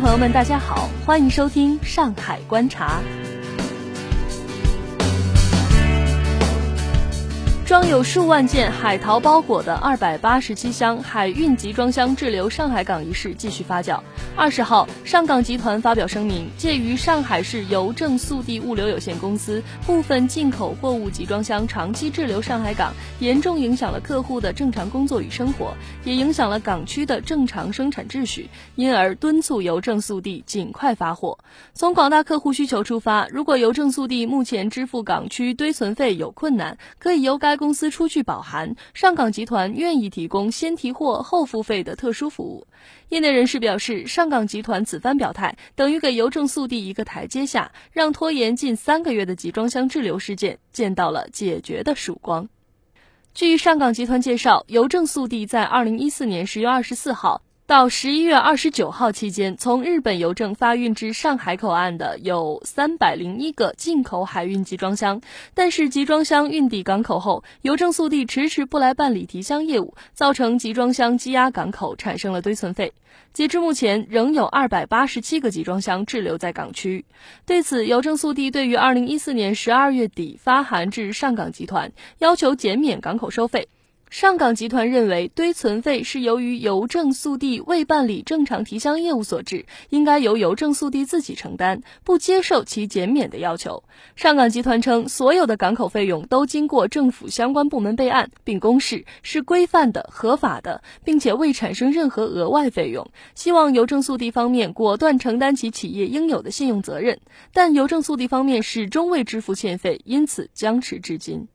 朋友们，大家好，欢迎收听《上海观察》。装有数万件海淘包裹的二百八十七箱海运集装箱滞留上海港一事继续发酵。二十号，上港集团发表声明，鉴于上海市邮政速递物流有限公司部分进口货物集装箱长期滞留上海港，严重影响了客户的正常工作与生活，也影响了港区的正常生产秩序，因而敦促邮政速递尽快发货。从广大客户需求出发，如果邮政速递目前支付港区堆存费有困难，可以由该公司出具保函，上港集团愿意提供先提货后付费的特殊服务。业内人士表示，上港集团此番表态，等于给邮政速递一个台阶下，让拖延近三个月的集装箱滞留事件见到了解决的曙光。据上港集团介绍，邮政速递在二零一四年十月二十四号。到十一月二十九号期间，从日本邮政发运至上海口岸的有三百零一个进口海运集装箱，但是集装箱运抵港口后，邮政速递迟迟不来办理提箱业务，造成集装箱积压港口，产生了堆存费。截至目前，仍有二百八十七个集装箱滞留在港区。对此，邮政速递对于二零一四年十二月底发函至上港集团，要求减免港口收费。上港集团认为堆存费是由于邮政速递未办理正常提箱业务所致，应该由邮政速递自己承担，不接受其减免的要求。上港集团称，所有的港口费用都经过政府相关部门备案并公示，是规范的、合法的，并且未产生任何额外费用。希望邮政速递方面果断承担起企业应有的信用责任，但邮政速递方面始终未支付欠费，因此僵持至今。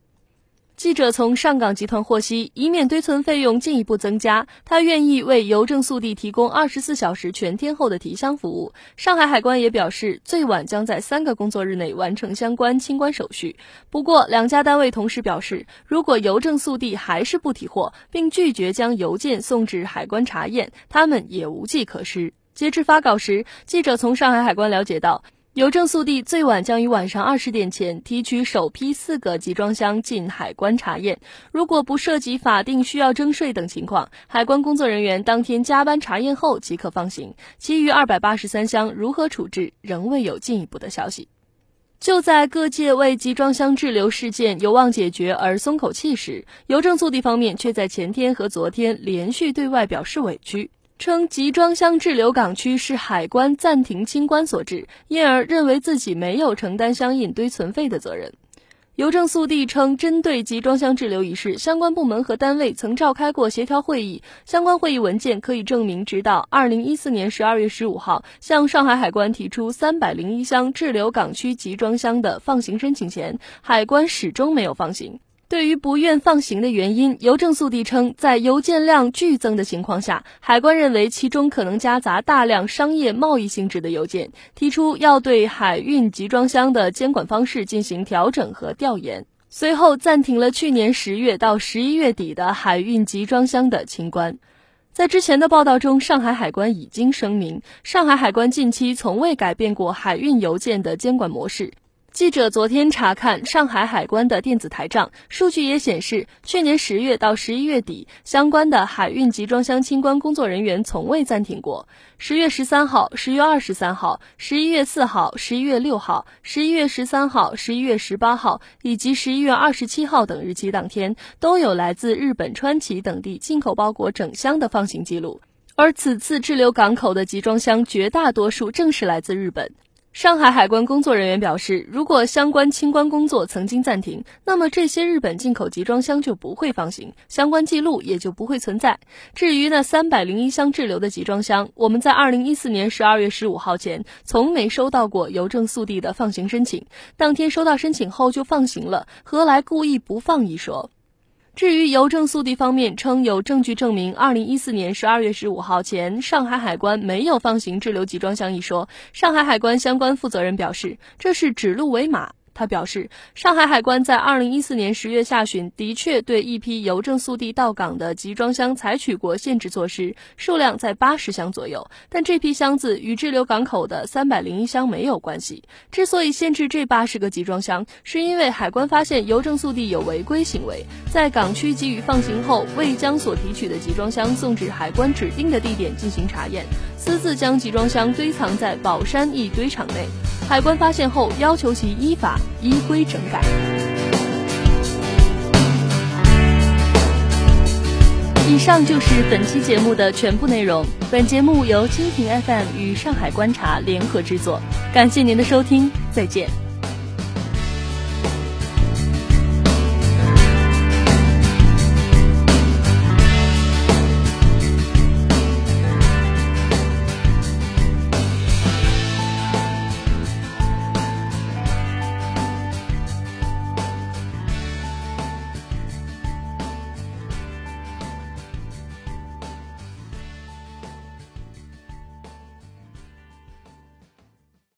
记者从上港集团获悉，以免堆存费用进一步增加，他愿意为邮政速递提供二十四小时全天候的提箱服务。上海海关也表示，最晚将在三个工作日内完成相关清关手续。不过，两家单位同时表示，如果邮政速递还是不提货，并拒绝将邮件送至海关查验，他们也无计可施。截至发稿时，记者从上海海关了解到。邮政速递最晚将于晚上二十点前提取首批四个集装箱进海关查验，如果不涉及法定需要征税等情况，海关工作人员当天加班查验后即可放行。其余二百八十三箱如何处置，仍未有进一步的消息。就在各界为集装箱滞留事件有望解决而松口气时，邮政速递方面却在前天和昨天连续对外表示委屈。称集装箱滞留港区是海关暂停清关所致，因而认为自己没有承担相应堆存费的责任。邮政速递称，针对集装箱滞留一事，相关部门和单位曾召开过协调会议，相关会议文件可以证明，直到二零一四年十二月十五号向上海海关提出三百零一箱滞留港区集装箱的放行申请前，海关始终没有放行。对于不愿放行的原因，邮政速递称，在邮件量剧增的情况下，海关认为其中可能夹杂大量商业贸易性质的邮件，提出要对海运集装箱的监管方式进行调整和调研。随后暂停了去年十月到十一月底的海运集装箱的清关。在之前的报道中，上海海关已经声明，上海海关近期从未改变过海运邮件的监管模式。记者昨天查看上海海关的电子台账，数据也显示，去年十月到十一月底，相关的海运集装箱清关工作人员从未暂停过。十月十三号、十月二十三号、十一月四号、十一月六号、十一月十三号、十一月十八号以及十一月二十七号等日期当天，都有来自日本川崎等地进口包裹整箱的放行记录。而此次滞留港口的集装箱，绝大多数正是来自日本。上海海关工作人员表示，如果相关清关工作曾经暂停，那么这些日本进口集装箱就不会放行，相关记录也就不会存在。至于那三百零一箱滞留的集装箱，我们在二零一四年十二月十五号前从没收到过邮政速递的放行申请，当天收到申请后就放行了，何来故意不放一说？至于邮政速递方面称有证据证明，二零一四年十二月十五号前上海海关没有放行滞留集装箱一说，上海海关相关负责人表示，这是指鹿为马。他表示，上海海关在二零一四年十月下旬的确对一批邮政速递到港的集装箱采取过限制措施，数量在八十箱左右，但这批箱子与滞留港口的三百零一箱没有关系。之所以限制这八十个集装箱，是因为海关发现邮政速递有违规行为，在港区给予放行后，未将所提取的集装箱送至海关指定的地点进行查验，私自将集装箱堆藏在宝山一堆场内。海关发现后，要求其依法依规整改。以上就是本期节目的全部内容。本节目由蜻蜓 FM 与上海观察联合制作，感谢您的收听，再见。